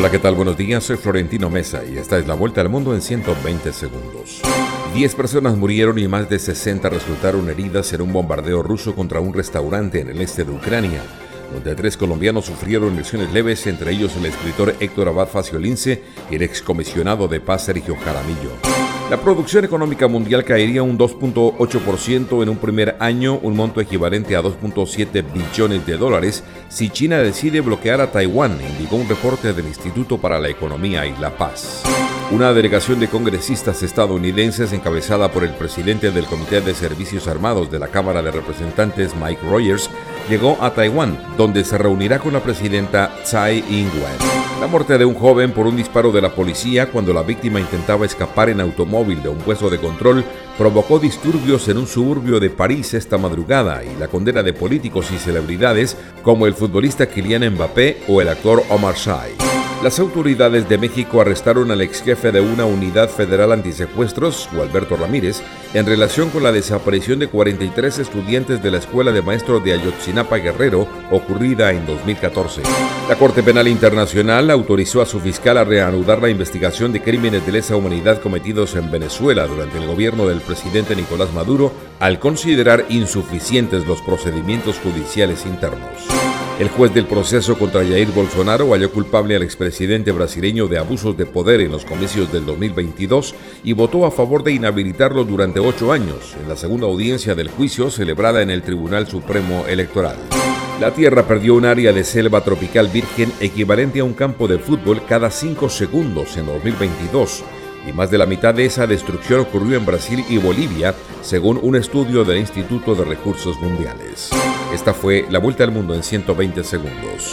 Hola, ¿qué tal? Buenos días, soy Florentino Mesa y esta es la vuelta al mundo en 120 segundos. Diez personas murieron y más de 60 resultaron heridas en un bombardeo ruso contra un restaurante en el este de Ucrania, donde tres colombianos sufrieron lesiones leves, entre ellos el escritor Héctor Abad Faciolince y el excomisionado de paz Sergio Jaramillo. La producción económica mundial caería un 2.8% en un primer año, un monto equivalente a 2.7 billones de dólares, si China decide bloquear a Taiwán, indicó un reporte del Instituto para la Economía y la Paz. Una delegación de congresistas estadounidenses encabezada por el presidente del Comité de Servicios Armados de la Cámara de Representantes, Mike Rogers, llegó a Taiwán, donde se reunirá con la presidenta Tsai Ing-wen. La muerte de un joven por un disparo de la policía cuando la víctima intentaba escapar en automóvil de un puesto de control provocó disturbios en un suburbio de París esta madrugada y la condena de políticos y celebridades como el futbolista Kylian Mbappé o el actor Omar Sy. Las autoridades de México arrestaron al ex jefe de una unidad federal antisecuestros, Gualberto Ramírez, en relación con la desaparición de 43 estudiantes de la Escuela de Maestros de Ayotzinapa Guerrero, ocurrida en 2014. La Corte Penal Internacional autorizó a su fiscal a reanudar la investigación de crímenes de lesa humanidad cometidos en Venezuela durante el gobierno del presidente Nicolás Maduro, al considerar insuficientes los procedimientos judiciales internos. El juez del proceso contra Jair Bolsonaro halló culpable al expresidente brasileño de abusos de poder en los comicios del 2022 y votó a favor de inhabilitarlo durante ocho años, en la segunda audiencia del juicio celebrada en el Tribunal Supremo Electoral. La Tierra perdió un área de selva tropical virgen equivalente a un campo de fútbol cada cinco segundos en 2022 y más de la mitad de esa destrucción ocurrió en Brasil y Bolivia, según un estudio del Instituto de Recursos Mundiales. Esta fue la vuelta al mundo en 120 segundos.